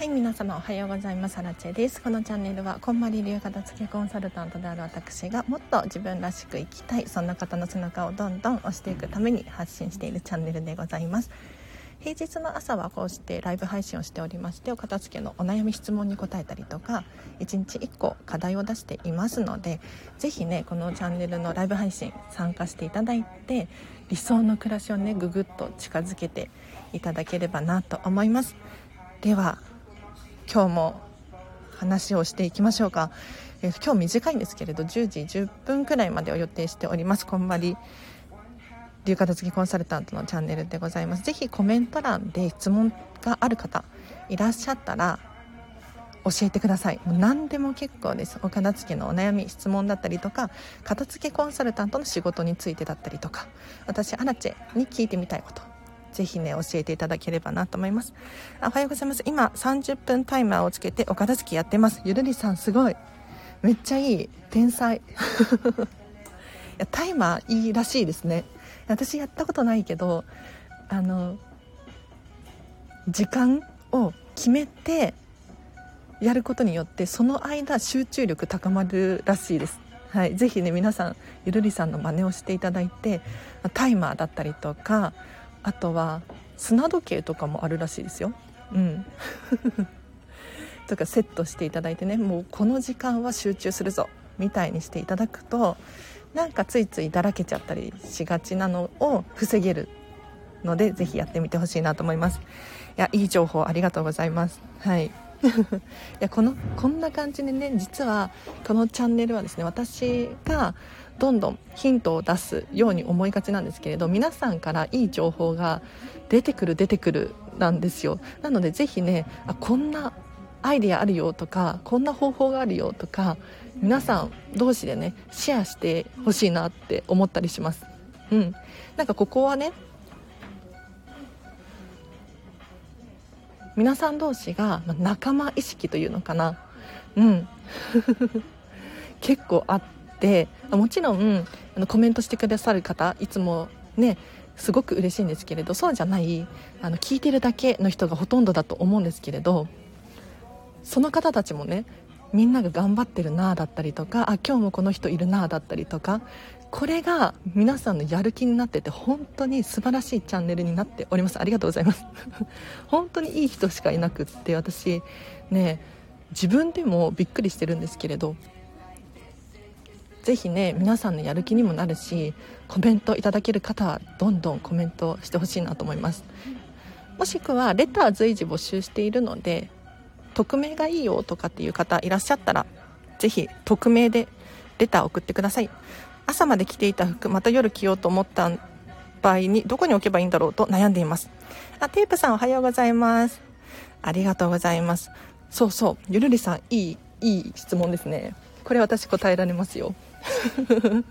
はい皆様おはようございます。アラチェです。このチャンネルはこんまり流片付けコンサルタントである私がもっと自分らしく生きたいそんな方の背中をどんどん押していくために発信しているチャンネルでございます。平日の朝はこうしてライブ配信をしておりましてお片付けのお悩み質問に答えたりとか1日1個課題を出していますので是非ねこのチャンネルのライブ配信参加していただいて理想の暮らしをねぐぐっと近づけていただければなと思います。では今日も話をしていきましょうか、えー、今日短いんですけれど10時10分くらいまでを予定しております。こんまり流片付きコンサルタントのチャンネルでございます。ぜひコメント欄で質問がある方いらっしゃったら教えてください。もう何でも結構です。お片付けのお悩み質問だったりとか片付けコンサルタントの仕事についてだったりとか私アラチェに聞いてみたいことぜひね、教えていただければなと思います。あおはようございます。今、30分タイマーをつけてお片付けやってます。ゆるりさん、すごい。めっちゃいい。天才。いやタイマーいいらしいですね。私やったことないけど、あの、時間を決めてやることによってその間集中力高まるらしいですはい、ぜひね皆さんゆるりさんの真似をしていただいてタイマーだったりとかあとは砂時計とかもあるらしいですよ。うん。とかセットしていただいてね。もうこの時間は集中するぞ。みたいにしていただくとなんかついついだらけちゃったりしがちなのを防げるのでぜひやってみてほしいなと思います。いやいい情報ありがとうございます。はい。いやこのこんな感じでね実はこのチャンネルはですね私がどんどんヒントを出すように思いがちなんですけれど皆さんからいい情報が出てくる出てくるなんですよ。なのでぜひねあこんなアイデアあるよとかこんな方法があるよとか皆さん同士でねシェアしてほしいなって思ったりします。うん。なんかここはね皆さん同士が仲間意識というのかな。うん。結構あってでもちろんあのコメントしてくださる方いつもねすごく嬉しいんですけれどそうじゃないあの聞いてるだけの人がほとんどだと思うんですけれどその方たちもねみんなが頑張ってるなあだったりとかあ今日もこの人いるなあだったりとかこれが皆さんのやる気になってて本当に素晴らしいチャンネルになっております。ありがとうございます。本当にいい人しかいなくって私ね自分でもびっくりしてるんですけれどぜひね皆さんのやる気にもなるしコメントいただける方はどんどんコメントしてほしいなと思います。もしくはレター随時募集しているので匿名がいいよとかっていう方いらっしゃったらぜひ匿名でレター送ってください。朝まで着ていた服また夜着ようと思った場合にどこに置けばいいんだろうと悩んでいます。あテープさんおはようございます。ありがとうございます。そうそうゆるりさんいいいい質問ですね。これ私答えられますよ。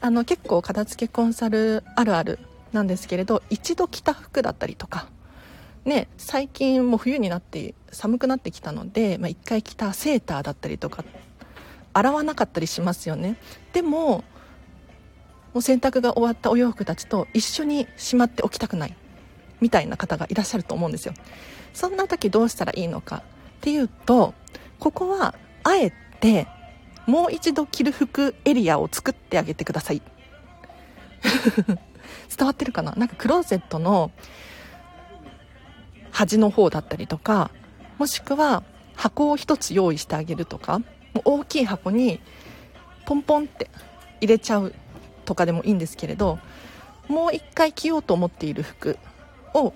あの結構片付けコンサルあるあるなんですけれど一度着た服だったりとかね最近も冬になって寒くなってきたので、まあ、1回着たセーターだったりとか洗わなかったりしますよね。でももう洗濯が終わったお洋服たちと一緒にしまっておきたくないみたいな方がいらっしゃると思うんですよ。そんな時どうしたらいいのかっていうとここはあえてもう一度着る服エリアを作ってあげてください。伝わってるかな？なんかクローゼットの端の方だったりとかもしくは箱を1つ用意してあげるとかもう大きい箱にポンポンって入れちゃうとかでもいいんですけれどもう1回着ようと思っている服を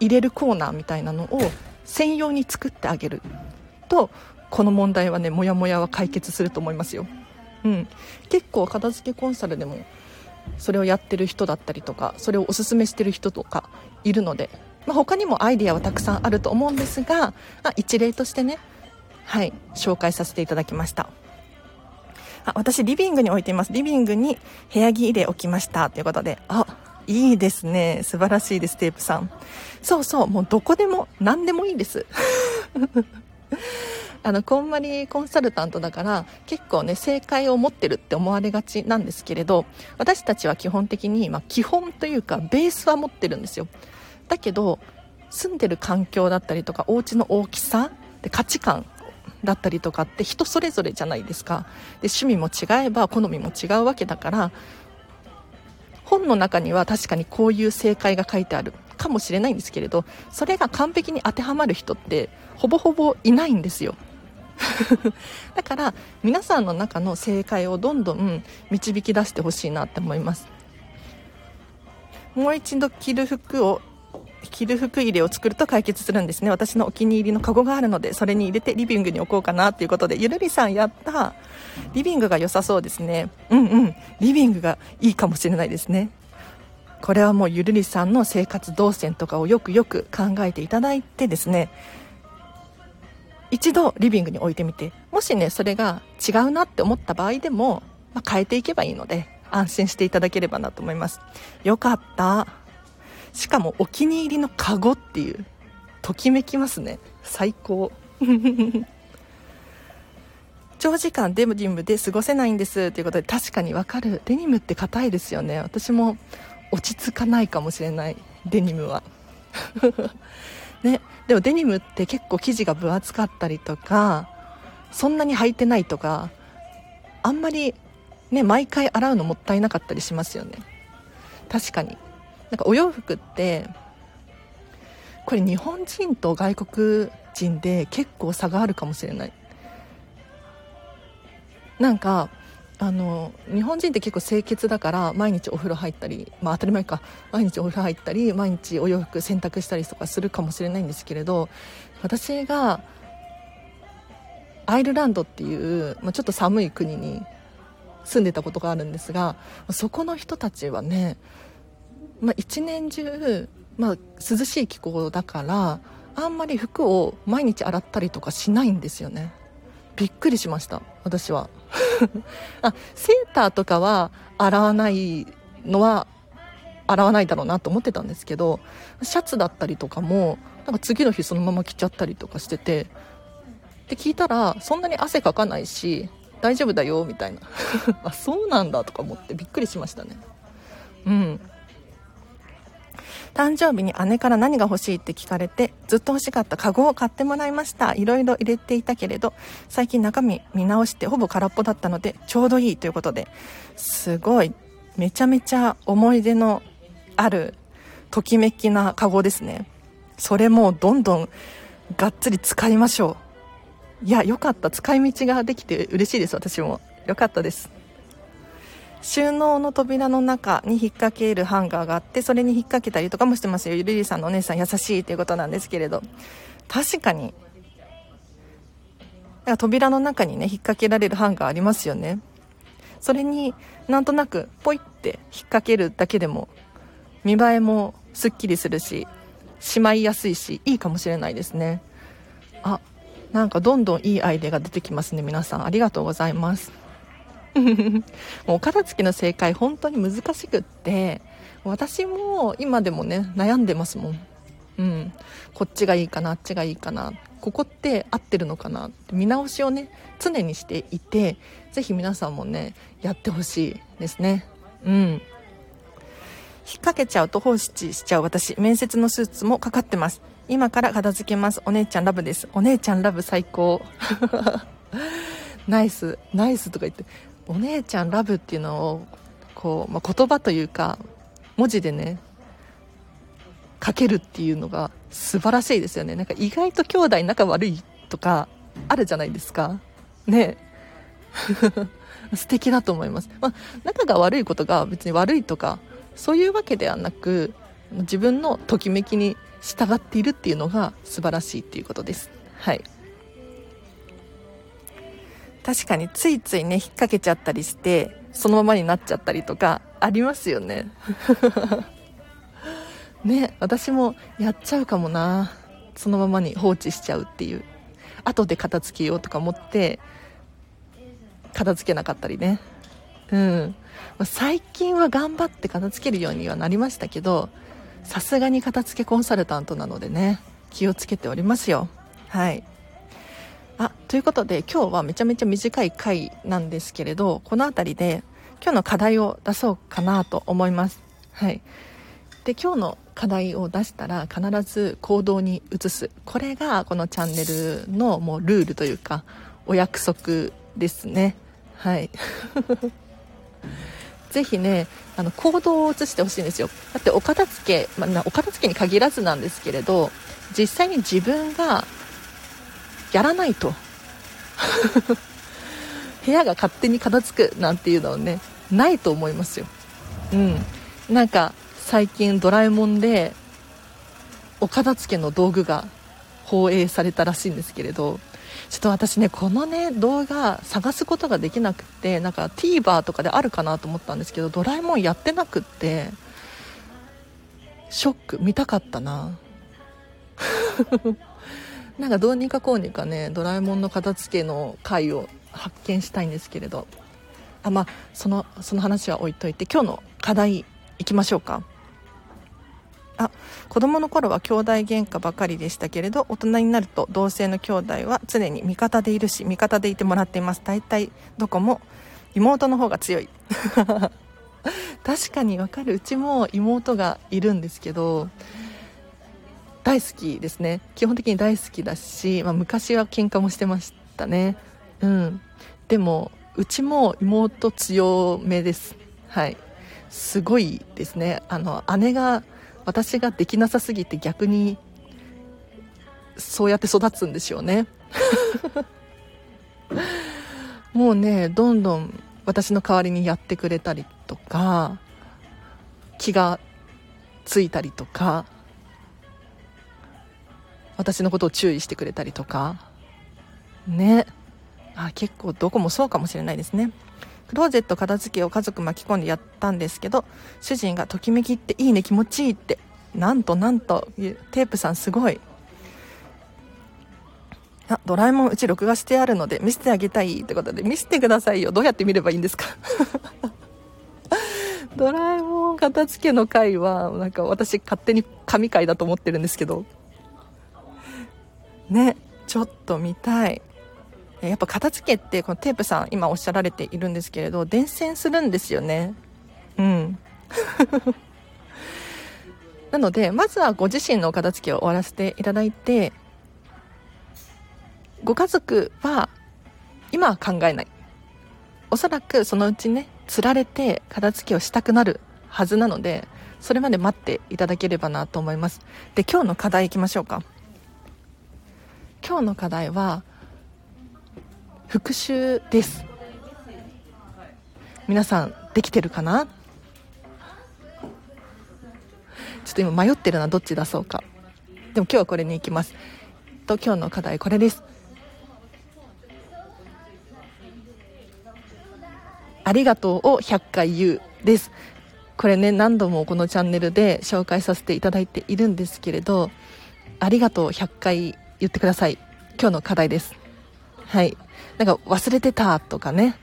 入れるコーナーみたいなのを専用に作ってあげるとこの問題はねモヤモヤは解決すると思いますよ、うん、結構片付けコンサルでもそれをやってる人だったりとかそれをおすすめしてる人とかいるので、まあ、他にもアイディアはたくさんあると思うんですが、まあ、一例としてねはい紹介させていただきました。あ私リビングに置いています。リビングに部屋着入れ置きました。ということであいいですね。素晴らしいですテープさん。そうそうもうどこでも何でもいいです。あのこんまりコンサルタントだから結構ね正解を持ってるって思われがちなんですけれど私たちは基本的に、まあ、基本というかベースは持ってるんですよ。だけど住んでる環境だったりとかお家の大きさで価値観だったりとかって人それぞれじゃないですか。で趣味も違えば好みも違うわけだから本の中には確かにこういう正解が書いてあるかもしれないんですけれどそれが完璧に当てはまる人ってほぼほぼいないんですよ。だから皆さんの中の正解をどんどん導き出してほしいなって思います。もう一度着る服を着る服入れを作ると解決するんですね。私のお気に入りのカゴがあるのでそれに入れてリビングに置こうかなということで。ゆるりさんやった。リビングが良さそうですね。うんうん。リビングがいいかもしれないですね。これはもうゆるりさんの生活動線とかをよくよく考えていただいてですね。一度リビングに置いてみてもしねそれが違うなって思った場合でも、まあ、変えていけばいいので安心していただければなと思います。よかった。しかもお気に入りのカゴっていうときめきますね。最高。長時間デニムで過ごせないんですということで確かにわかる。デニムって硬いですよね。私も落ち着かないかもしれない。デニムは。ねでもデニムって結構生地が分厚かったりとかそんなに履いてないとかあんまりね毎回洗うのもったいなかったりしますよね。確かに。なんかお洋服ってこれ日本人と外国人で結構差があるかもしれない。なんかあの日本人って結構清潔だから毎日お風呂入ったり、まあ、当たり前か。毎日お風呂入ったり毎日お洋服洗濯したりとかするかもしれないんですけれど私がアイルランドっていう、まあ、ちょっと寒い国に住んでたことがあるんですがそこの人たちはねまあ、一年中、まあ、涼しい気候だからあんまり服を毎日洗ったりとかしないんですよね。びっくりしました私は。あセーターとかは洗わないのは洗わないだろうなと思ってたんですけどシャツだったりとかもなんか次の日そのまま着ちゃったりとかしててで聞いたらそんなに汗かかないし大丈夫だよみたいな。あそうなんだとか思ってびっくりしましたね。うん。誕生日に姉から何が欲しいって聞かれて、ずっと欲しかったカゴを買ってもらいました。いろいろ入れていたけれど、最近中身見直してほぼ空っぽだったので、ちょうどいいということで、すごい、めちゃめちゃ思い出のある、ときめきなカゴですね。それもどんどんがっつり使いましょう。いや、よかった。使い道ができて嬉しいです、私も。よかったです。収納の扉の中に引っ掛けるハンガーがあってそれに引っ掛けたりとかもしてますよ。ゆりりさんのお姉さん優しいということなんですけれど。確かに。か扉の中にね引っ掛けられるハンガーありますよね。それになんとなくポイって引っ掛けるだけでも見栄えもすっきりするししまいやすいしいいかもしれないですね。あなんかどんどんいいアイデアが出てきますね皆さん。ありがとうございます。もうお片付けの正解本当に難しくって私も今でもね悩んでますもん。うん。こっちがいいかなあっちがいいかな。ここって合ってるのかな。って見直しをね常にしていて是非皆さんもねやってほしいですね。うん。引っ掛けちゃうと放置しちゃう。私面接のスーツもかかってます。今から片付けます。お姉ちゃんラブです。お姉ちゃんラブ最高。ナイスナイスとか言って。お姉ちゃんラブっていうのをこう、まあ、言葉というか文字でね書けるっていうのが素晴らしいですよね。なんか意外と兄弟仲悪いとかあるじゃないですか。ね。素敵だと思います、まあ、仲が悪いことが別に悪いとかそういうわけではなく自分のときめきに従っているっていうのが素晴らしいっていうことです。はい。確かについついね引っ掛けちゃったりしてそのままになっちゃったりとかありますよね。ね私もやっちゃうかもな。そのままに放置しちゃうっていう。後で片付けようとか思って片付けなかったりね。うん。最近は頑張って片付けるようにはなりましたけどさすがに片付けコンサルタントなのでね気をつけておりますよ。はい。あということで今日はめちゃめちゃ短い回なんですけれどこの辺りで今日の課題を出そうかなと思います。はい。で今日の課題を出したら必ず行動に移す。これがこのチャンネルのもうルールというかお約束ですね。はい。ぜひねあの行動を移してほしいんですよ。だってお片付け、まあ、お片付けに限らずなんですけれど実際に自分がやらないと。部屋が勝手に片付くなんていうのはねないと思いますよ。うん。なんか最近ドラえもんでお片付けの道具が放映されたらしいんですけれどちょっと私ねこのね動画探すことができなくてなんか TVer とかであるかなと思ったんですけどドラえもんやってなくってショック見たかったな。なんかどうにかこうにかねドラえもんの片付けの回を発見したいんですけれど。あまあそのその話は置いといて今日の課題いきましょうか。あ子供の頃は兄弟喧嘩ばかりでしたけれど大人になると同性の兄弟は常に味方でいるし味方でいてもらっています。大体どこも妹の方が強い。確かにわかる。うちも妹がいるんですけど大好きですね。基本的に大好きだし、まあ、昔は喧嘩もしてましたね。うん。でもうちも妹強めです。はい。すごいですね。あの姉が私ができなさすぎて逆にそうやって育つんでしょ うね。もうねどんどん私の代わりにやってくれたりとか気がついたりとか私のことを注意してくれたりとか。ね。あ結構どこもそうかもしれないですね。クローゼット片付けを家族巻き込んでやったんですけど主人がときめきっていいね気持ちいいってなんとなんとテープさんすごい。あドラえもんうち録画してあるので見せてあげたいってことで見せてくださいよ。どうやって見ればいいんですか？ドラえもん片付けの回はなんか私勝手に神回だと思ってるんですけど。ねちょっと見たい。やっぱ片付けってこのテープさん今おっしゃられているんですけれど伝染するんですよね。うん。なのでまずはご自身の片付けを終わらせていただいてご家族は今は考えない。おそらくそのうちねつられて片付けをしたくなるはずなのでそれまで待っていただければなと思います。で今日の課題いきましょうか。今日の課題は復習です。皆さんできてるかな？ちょっと今迷ってるなどっち出そうか。でも今日はこれに行きます。と今日の課題これです。ありがとうを100回言うです。これね何度もこのチャンネルで紹介させていただいているんですけれどありがとう100回言ってください。今日の課題です。はい。なんか忘れてたとかね。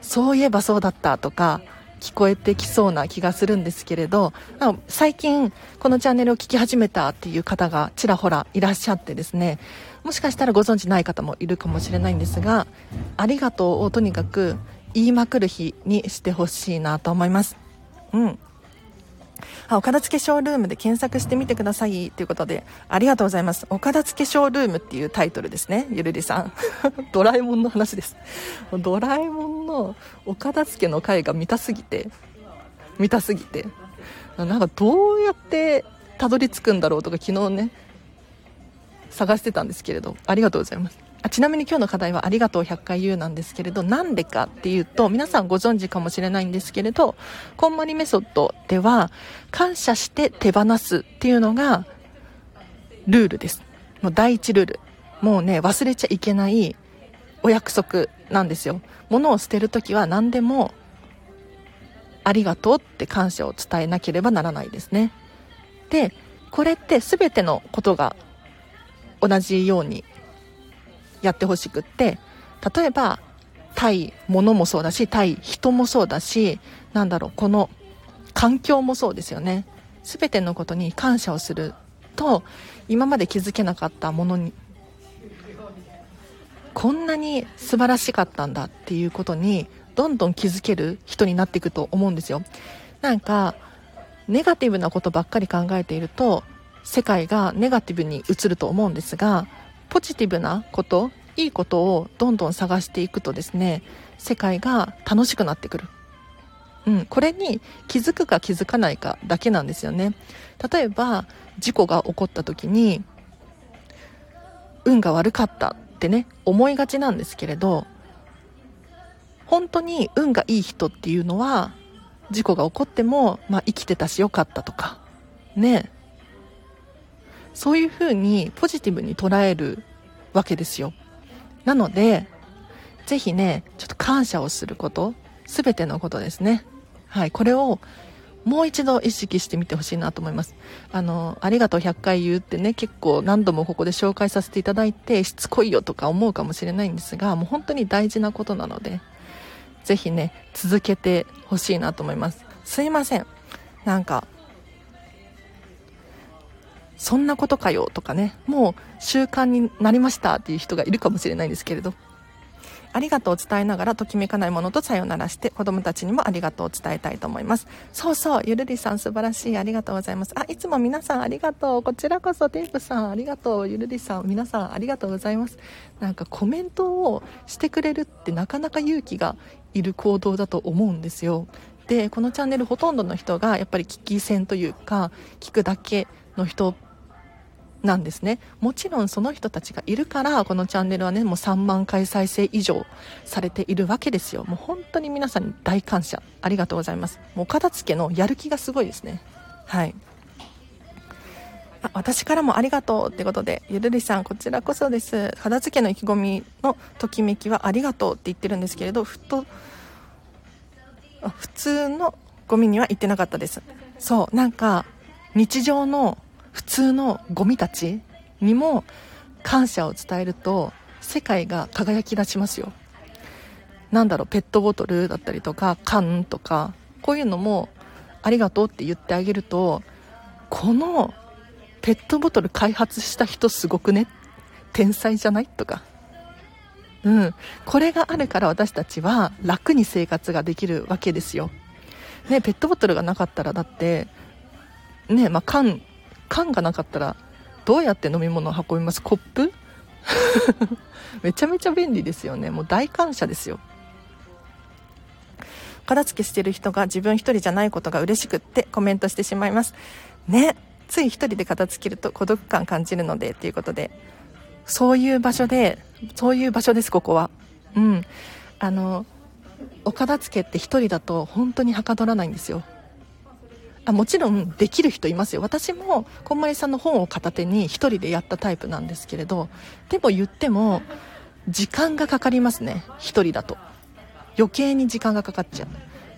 そういえばそうだったとか聞こえてきそうな気がするんですけれど最近このチャンネルを聞き始めたっていう方がちらほらいらっしゃってですね。もしかしたらご存知ない方もいるかもしれないんですがありがとうをとにかく言いまくる日にしてほしいなと思います。うん。あ、お片付けショールームで検索してみてくださいということで、ありがとうございます。お片付けショールームっていうタイトルですね、ゆるりさん。ドラえもんの話です。ドラえもんのお片付の回が見たすぎて、見たすぎて、なんかどうやってたどり着くんだろうとか昨日ね、探してたんですけれど、ありがとうございます。あちなみに今日の課題はありがとう100回言うなんですけれど、なんでかっていうと、皆さんご存知かもしれないんですけれど、こんまりメソッドでは、感謝して手放すっていうのが、ルールです。もう第一ルール。もうね、忘れちゃいけないお約束なんですよ。物を捨てるときは何でも、ありがとうって感謝を伝えなければならないですね。で、これって全てのことが同じようにやってほしくって例えば対物もそうだし対人もそうだしなんだろうこの環境もそうですよね。全てのことに感謝をすると今まで気づけなかったものにこんなに素晴らしかったんだっていうことにどんどん気づける人になっていくと思うんですよ。なんかネガティブなことばっかり考えていると世界がネガティブに映ると思うんですがポジティブなこといいことをどんどん探していくとですね世界が楽しくなってくる、うん、これに気づくか気づかないかだけなんですよね。例えば事故が起こった時に運が悪かったってね思いがちなんですけれど本当に運がいい人っていうのは事故が起こっても、まあ、生きてたしよかったとかね。そういうふうにポジティブに捉えるわけですよなのでぜひねちょっと感謝をすること全てのことですねはいこれをもう一度意識してみてほしいなと思います。あの、ありがとう100回言うってね、結構何度もここで紹介させていただいて、しつこいよとか思うかもしれないんですが、もう本当に大事なことなので、ぜひね、続けてほしいなと思います。すいません。なんか、そんなことかよとかね、もう習慣になりましたっていう人がいるかもしれないんですけれど、ありがとうを伝えながらときめかないものとさよならして子供たちにもありがとうを伝えたいと思います。そうそう、ゆるりさん素晴らしい。ありがとうございます。あ、いつも皆さんありがとう。こちらこそテープさんありがとう。ゆるりさん皆さんありがとうございます。なんかコメントをしてくれるってなかなか勇気がいる行動だと思うんですよ。で、このチャンネルほとんどの人がやっぱり聞き戦というか、聞くだけの人なんですね。もちろんその人たちがいるからこのチャンネルはねもう3万回再生以上されているわけですよ。もう本当に皆さんに大感謝。ありがとうございます。もう片付けのやる気がすごいですね。はい。あ私からもありがとうってことでゆるりさんこちらこそです。片付けの意気込みのときめきはありがとうって言ってるんですけれどふと普通のゴミには行ってなかったです。そうなんか日常の普通のゴミたちにも感謝を伝えると世界が輝き出しますよ。なんだろうペットボトルだったりとか缶とかこういうのもありがとうって言ってあげるとこのペットボトル開発した人すごくね？天才じゃない？とか。うん。これがあるから私たちは楽に生活ができるわけですよ。ねペットボトルがなかったらだってねまあ缶缶がなかったらどうやって飲み物を運びます？コップ？めちゃめちゃ便利ですよね。もう大感謝ですよ。片付けしてる人が自分一人じゃないことが嬉しくってコメントしてしまいます。ね。つい一人で片付けると孤独感感じるので。ということで。そういう場所でそういう場所ですここは。うん。あのお片付けって一人だと本当にはかどらないんですよ。あもちろんできる人いますよ。私もこんまりさんの本を片手に1人でやったタイプなんですけれどでも言っても時間がかかりますね。1人だと。余計に時間がかかっちゃう。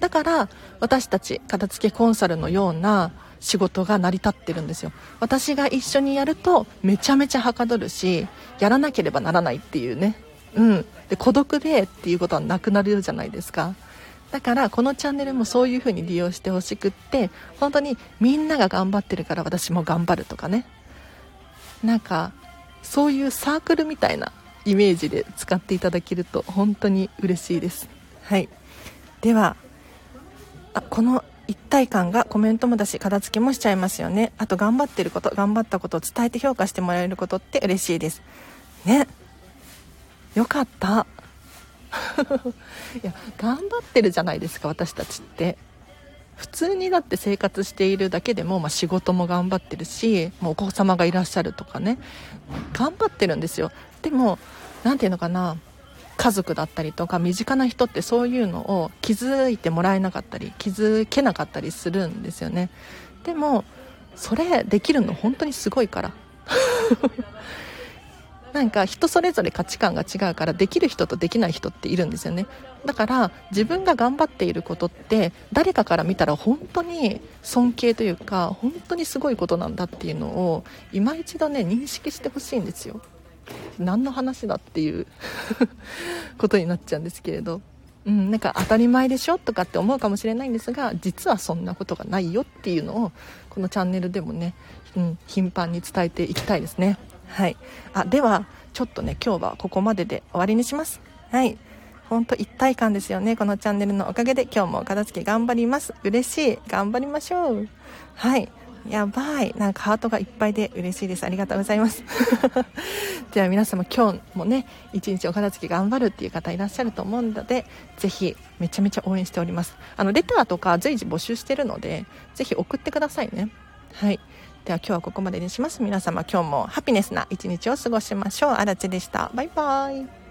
だから私たち片付けコンサルのような仕事が成り立ってるんですよ。私が一緒にやるとめちゃめちゃはかどるしやらなければならないっていうね。うん。で孤独でっていうことはなくなるじゃないですか。だからこのチャンネルもそういう風に利用してほしくって本当にみんなが頑張ってるから私も頑張るとかね。なんかそういうサークルみたいなイメージで使っていただけると本当に嬉しいです。はい。ではあこの一体感がコメントもだし片付けもしちゃいますよね。あと頑張ってること頑張ったことを伝えて評価してもらえることって嬉しいです。ね。よかった。いや頑張ってるじゃないですか私たちって。普通にだって生活しているだけでも、まあ、仕事も頑張ってるしもうお子様がいらっしゃるとかね。頑張ってるんですよ。でも何て言うのかな。家族だったりとか身近な人ってそういうのを気づいてもらえなかったり気づけなかったりするんですよね。でもそれできるの本当にすごいから。なんか人それぞれ価値観が違うからできる人とできない人っているんですよね。だから自分が頑張っていることって誰かから見たら本当に尊敬というか本当にすごいことなんだっていうのを今一度ね認識してほしいんですよ。何の話だっていう ことになっちゃうんですけれど。うん、なんか当たり前でしょとかって思うかもしれないんですが実はそんなことがないよっていうのをこのチャンネルでもね、うん、頻繁に伝えていきたいですね。はい、あではちょっとね今日はここまでで終わりにします。はい。ほんと一体感ですよねこのチャンネルのおかげで。今日もお片付け頑張ります。嬉しい。頑張りましょう。はい。やばい。なんかハートがいっぱいで嬉しいです。ありがとうございます。では皆様今日もね一日お片付け頑張るっていう方いらっしゃると思うのでぜひめちゃめちゃ応援しております。あのレターとか随時募集してるのでぜひ送ってくださいね。はい。では今日はここまでにします。皆様今日もハピネスな一日を過ごしましょう。あらちでした。バイバイ。